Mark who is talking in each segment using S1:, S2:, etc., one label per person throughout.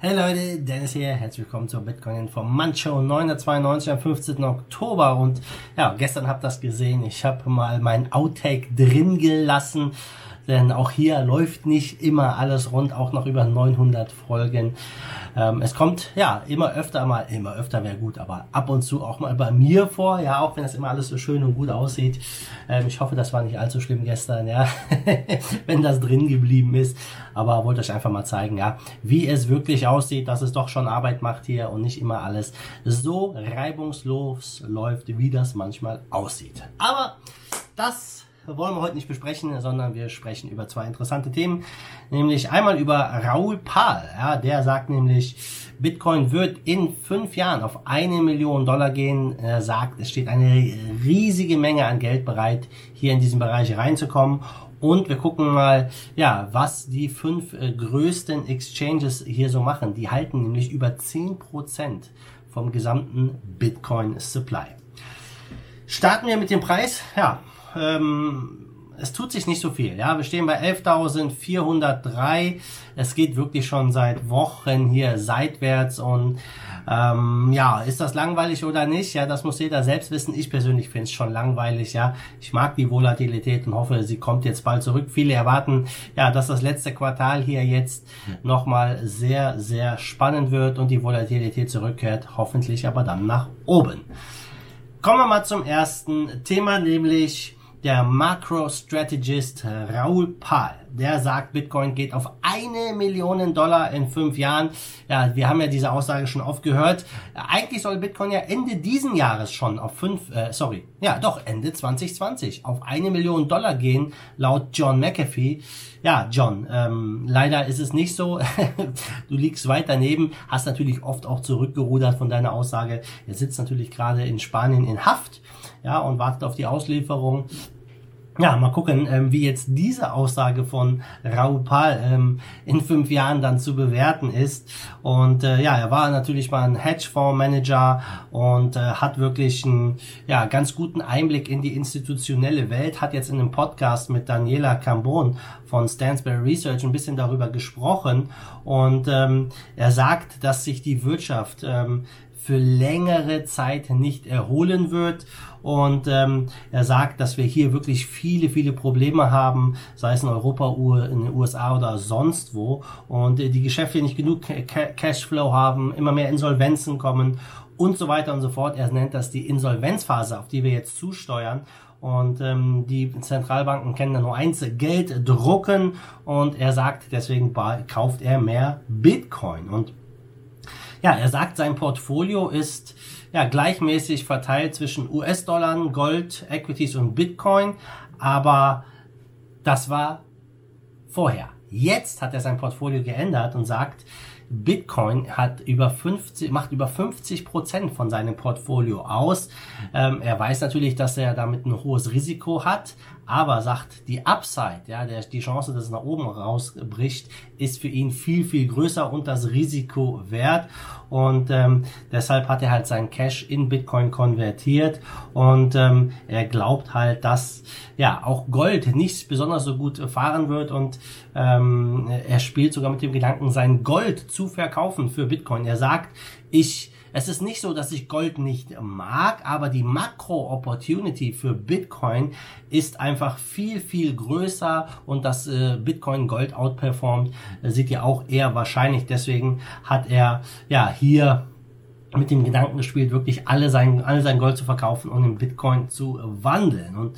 S1: Hey Leute, Dennis hier, herzlich willkommen zur Bitcoin Informant-Show 992 am 15. Oktober. Und ja, gestern habt ihr das gesehen, ich habe mal mein Outtake drin gelassen denn auch hier läuft nicht immer alles rund, auch noch über 900 Folgen. Ähm, es kommt ja immer öfter mal, immer öfter wäre gut, aber ab und zu auch mal bei mir vor, ja, auch wenn es immer alles so schön und gut aussieht. Ähm, ich hoffe, das war nicht allzu schlimm gestern, ja, wenn das drin geblieben ist. Aber wollte euch einfach mal zeigen, ja, wie es wirklich aussieht, dass es doch schon Arbeit macht hier und nicht immer alles so reibungslos läuft, wie das manchmal aussieht. Aber das wollen wir heute nicht besprechen, sondern wir sprechen über zwei interessante Themen, nämlich einmal über Raoul Pahl. Ja, der sagt nämlich, Bitcoin wird in fünf Jahren auf eine Million Dollar gehen. Er sagt, es steht eine riesige Menge an Geld bereit, hier in diesen Bereich reinzukommen. Und wir gucken mal, ja, was die fünf äh, größten Exchanges hier so machen. Die halten nämlich über zehn Prozent vom gesamten Bitcoin Supply. Starten wir mit dem Preis. Ja, ähm, es tut sich nicht so viel. Ja, wir stehen bei 11.403. Es geht wirklich schon seit Wochen hier seitwärts und ähm, ja, ist das langweilig oder nicht? Ja, das muss jeder selbst wissen. Ich persönlich finde es schon langweilig. Ja, ich mag die Volatilität und hoffe, sie kommt jetzt bald zurück. Viele erwarten, ja, dass das letzte Quartal hier jetzt nochmal sehr, sehr spannend wird und die Volatilität zurückkehrt. Hoffentlich aber dann nach oben. Kommen wir mal zum ersten Thema, nämlich der Macro-Strategist Raoul Pahl, der sagt, Bitcoin geht auf eine Million Dollar in fünf Jahren. Ja, wir haben ja diese Aussage schon oft gehört. Eigentlich soll Bitcoin ja Ende diesen Jahres schon auf fünf, äh, sorry, ja doch, Ende 2020 auf eine Million Dollar gehen, laut John McAfee. Ja, John, ähm, leider ist es nicht so. du liegst weit daneben, hast natürlich oft auch zurückgerudert von deiner Aussage. Er sitzt natürlich gerade in Spanien in Haft, ja, und wartet auf die Auslieferung ja, mal gucken, ähm, wie jetzt diese Aussage von Raoul Pal ähm, in fünf Jahren dann zu bewerten ist. Und äh, ja, er war natürlich mal ein Hedgefondsmanager und äh, hat wirklich einen ja, ganz guten Einblick in die institutionelle Welt, hat jetzt in einem Podcast mit Daniela Cambon von Stansberry Research ein bisschen darüber gesprochen und ähm, er sagt, dass sich die Wirtschaft ähm, für längere Zeit nicht erholen wird. Und ähm, er sagt, dass wir hier wirklich viele, viele Probleme haben, sei es in Europa, in den USA oder sonst wo. Und äh, die Geschäfte nicht genug Cashflow haben, immer mehr Insolvenzen kommen und so weiter und so fort. Er nennt das die Insolvenzphase, auf die wir jetzt zusteuern. Und ähm, die Zentralbanken kennen da nur eins, Geld drucken. Und er sagt, deswegen kauft er mehr Bitcoin. Und ja, er sagt, sein Portfolio ist ja gleichmäßig verteilt zwischen US-Dollar, Gold, Equities und Bitcoin, aber das war vorher. Jetzt hat er sein Portfolio geändert und sagt, Bitcoin hat über 50, macht über 50 Prozent von seinem Portfolio aus. Ähm, er weiß natürlich, dass er damit ein hohes Risiko hat, aber sagt, die Upside, ja, der, die Chance, dass es nach oben rausbricht, ist für ihn viel, viel größer und das Risiko wert. Und ähm, deshalb hat er halt sein Cash in Bitcoin konvertiert und ähm, er glaubt halt, dass ja auch Gold nicht besonders so gut fahren wird und ähm, er spielt sogar mit dem Gedanken, sein Gold zu verkaufen für Bitcoin. Er sagt, ich es ist nicht so, dass ich Gold nicht mag, aber die Makro-Opportunity für Bitcoin ist einfach viel, viel größer und dass äh, Bitcoin Gold outperformt, äh, sieht ja auch eher wahrscheinlich. Deswegen hat er ja hier mit dem Gedanken gespielt, wirklich alle sein, alle sein Gold zu verkaufen und in Bitcoin zu wandeln. Und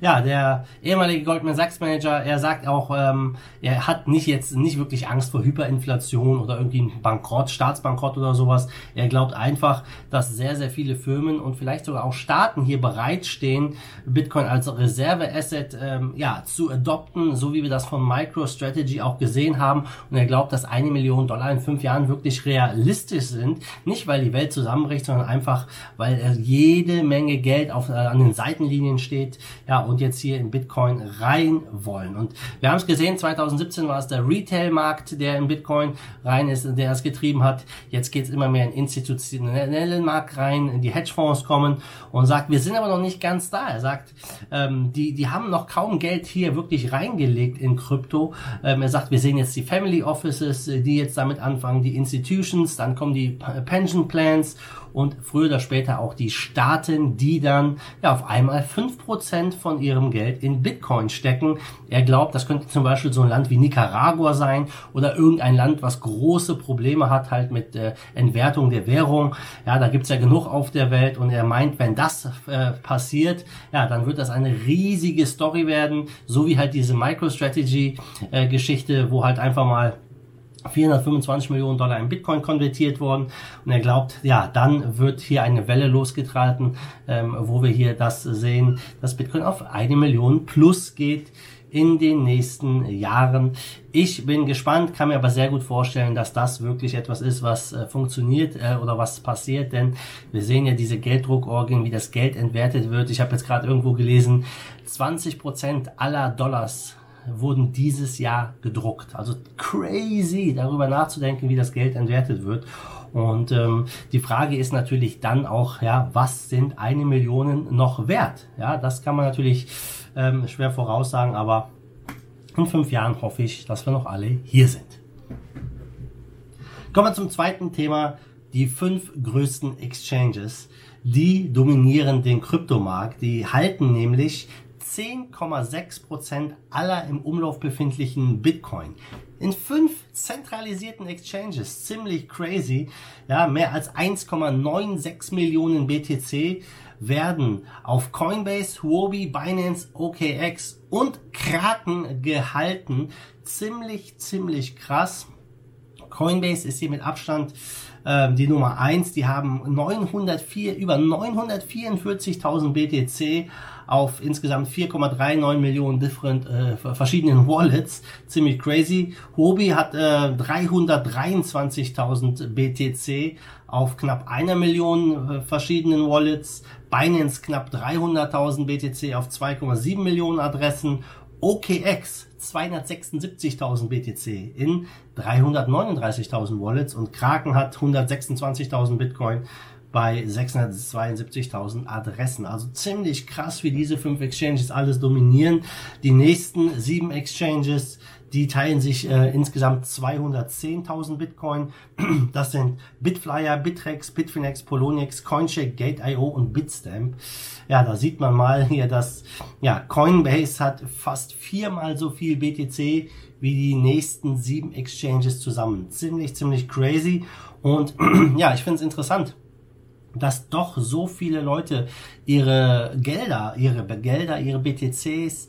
S1: ja, der ehemalige Goldman Sachs Manager, er sagt auch, ähm, er hat nicht jetzt nicht wirklich Angst vor Hyperinflation oder irgendwie ein Bankrott, Staatsbankrott oder sowas. Er glaubt einfach, dass sehr, sehr viele Firmen und vielleicht sogar auch Staaten hier bereitstehen, Bitcoin als Reserve-Asset ähm, ja, zu adopten, so wie wir das von MicroStrategy auch gesehen haben. Und er glaubt, dass eine Million Dollar in fünf Jahren wirklich realistisch sind. Nicht, weil die Welt zusammenbricht, sondern einfach, weil jede Menge Geld auf, äh, an den Seitenlinien steht, ja, und jetzt hier in Bitcoin rein wollen. Und wir haben es gesehen, 2017 war es der Retail-Markt, der in Bitcoin rein ist, der es getrieben hat. Jetzt geht es immer mehr in institutionellen Markt rein, die Hedgefonds kommen und sagt, wir sind aber noch nicht ganz da. Er sagt, ähm, die, die haben noch kaum Geld hier wirklich reingelegt in Krypto. Ähm, er sagt, wir sehen jetzt die Family Offices, äh, die jetzt damit anfangen, die Institutions, dann kommen die Pension Plans und früher oder später auch die Staaten, die dann ja auf einmal fünf Prozent von ihrem Geld in Bitcoin stecken. Er glaubt, das könnte zum Beispiel so ein Land wie Nicaragua sein oder irgendein Land, was große Probleme hat halt mit äh, Entwertung der Währung. Ja, da gibt's ja genug auf der Welt und er meint, wenn das äh, passiert, ja, dann wird das eine riesige Story werden, so wie halt diese MicroStrategy-Geschichte, äh, wo halt einfach mal 425 Millionen Dollar in Bitcoin konvertiert worden und er glaubt, ja, dann wird hier eine Welle losgetreten, ähm, wo wir hier das sehen, dass Bitcoin auf eine Million plus geht in den nächsten Jahren. Ich bin gespannt, kann mir aber sehr gut vorstellen, dass das wirklich etwas ist, was äh, funktioniert äh, oder was passiert, denn wir sehen ja diese Gelddruckorgien, wie das Geld entwertet wird. Ich habe jetzt gerade irgendwo gelesen, 20 Prozent aller Dollars wurden dieses Jahr gedruckt. Also crazy, darüber nachzudenken, wie das Geld entwertet wird. Und ähm, die Frage ist natürlich dann auch, ja, was sind eine Million noch wert? Ja, das kann man natürlich ähm, schwer voraussagen, aber in fünf Jahren hoffe ich, dass wir noch alle hier sind. Kommen wir zum zweiten Thema, die fünf größten Exchanges. Die dominieren den Kryptomarkt. Die halten nämlich 10,6% aller im Umlauf befindlichen Bitcoin. In fünf zentralisierten Exchanges, ziemlich crazy, ja, mehr als 1,96 Millionen BTC werden auf Coinbase, Huobi, Binance, OKX und Kraken gehalten. Ziemlich, ziemlich krass. Coinbase ist hier mit Abstand äh, die Nummer eins. Die haben 904, über 944.000 BTC auf insgesamt 4,39 Millionen different, äh, verschiedenen Wallets. Ziemlich crazy. Huobi hat äh, 323.000 BTC auf knapp einer Million äh, verschiedenen Wallets. Binance knapp 300.000 BTC auf 2,7 Millionen Adressen. OKX 276.000 BTC in 339.000 Wallets und Kraken hat 126.000 Bitcoin bei 672.000 Adressen. Also ziemlich krass, wie diese fünf Exchanges alles dominieren. Die nächsten sieben Exchanges, die teilen sich äh, insgesamt 210.000 Bitcoin. Das sind Bitflyer, Bittrex, Bitfinex, Poloniex, Coincheck, Gate.io und Bitstamp. Ja, da sieht man mal hier, dass ja, Coinbase hat fast viermal so viel BTC wie die nächsten sieben Exchanges zusammen. Ziemlich, ziemlich crazy. Und ja, ich finde es interessant dass doch so viele Leute ihre Gelder, ihre Gelder, ihre BTCs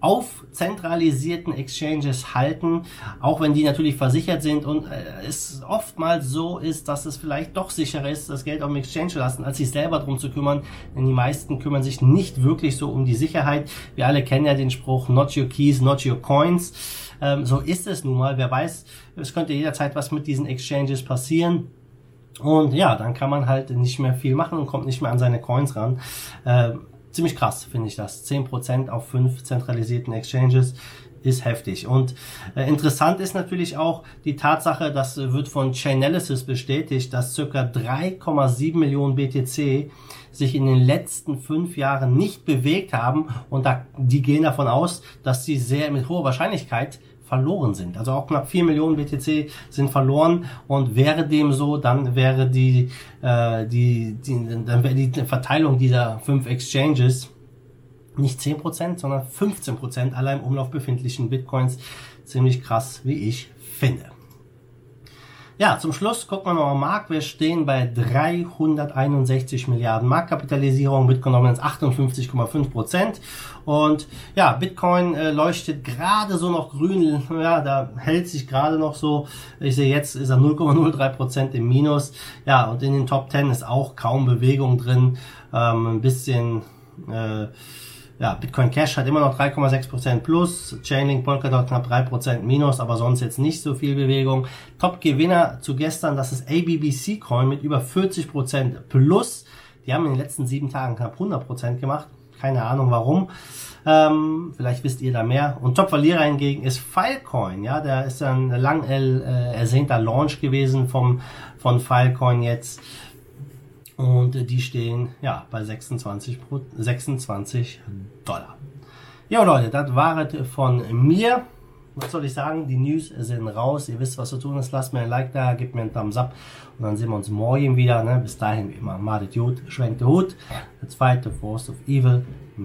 S1: auf zentralisierten Exchanges halten, auch wenn die natürlich versichert sind und äh, es oftmals so ist, dass es vielleicht doch sicherer ist, das Geld auf dem Exchange zu lassen, als sich selber drum zu kümmern, denn die meisten kümmern sich nicht wirklich so um die Sicherheit. Wir alle kennen ja den Spruch, not your keys, not your coins. Ähm, so ist es nun mal. Wer weiß, es könnte jederzeit was mit diesen Exchanges passieren. Und ja, dann kann man halt nicht mehr viel machen und kommt nicht mehr an seine Coins ran. Äh, ziemlich krass, finde ich das. 10% auf fünf zentralisierten Exchanges ist heftig. Und äh, interessant ist natürlich auch die Tatsache, das wird von Chainalysis bestätigt, dass circa 3,7 Millionen BTC sich in den letzten fünf Jahren nicht bewegt haben. Und da, die gehen davon aus, dass sie sehr mit hoher Wahrscheinlichkeit verloren sind. Also auch knapp 4 Millionen BTC sind verloren und wäre dem so, dann wäre die, äh, die, die, dann wäre die Verteilung dieser fünf Exchanges nicht 10%, sondern 15% aller im Umlauf befindlichen Bitcoins. Ziemlich krass, wie ich finde. Ja, zum Schluss gucken wir noch am Markt. Wir stehen bei 361 Milliarden Marktkapitalisierung, Bitcoin Dominance 58,5 Prozent. Und ja, Bitcoin äh, leuchtet gerade so noch grün. Ja, da hält sich gerade noch so. Ich sehe jetzt ist er 0,03 Prozent im Minus. Ja, und in den Top 10 ist auch kaum Bewegung drin. Ähm, ein bisschen äh, ja, Bitcoin Cash hat immer noch 3,6% plus, Chainlink Polkadot knapp 3% minus, aber sonst jetzt nicht so viel Bewegung. Top-Gewinner zu gestern, das ist ABBC Coin mit über 40% plus. Die haben in den letzten sieben Tagen knapp 100% gemacht. Keine Ahnung warum. Ähm, vielleicht wisst ihr da mehr. Und Top-Verlierer hingegen ist Filecoin. Ja, der ist ein lang äh, ersehnter Launch gewesen vom, von Filecoin jetzt. Und die stehen ja bei 26, 26 Dollar. Ja Leute, das war es von mir. Was soll ich sagen? Die News sind raus. Ihr wisst, was zu tun ist. Lasst mir ein Like da, gebt mir einen Thumbs up. Und dann sehen wir uns morgen wieder. Ne? Bis dahin wie immer. Madet gut, schwenkt der Hut. Let's the force of evil.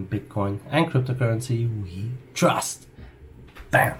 S1: Bitcoin and cryptocurrency we trust. Bam.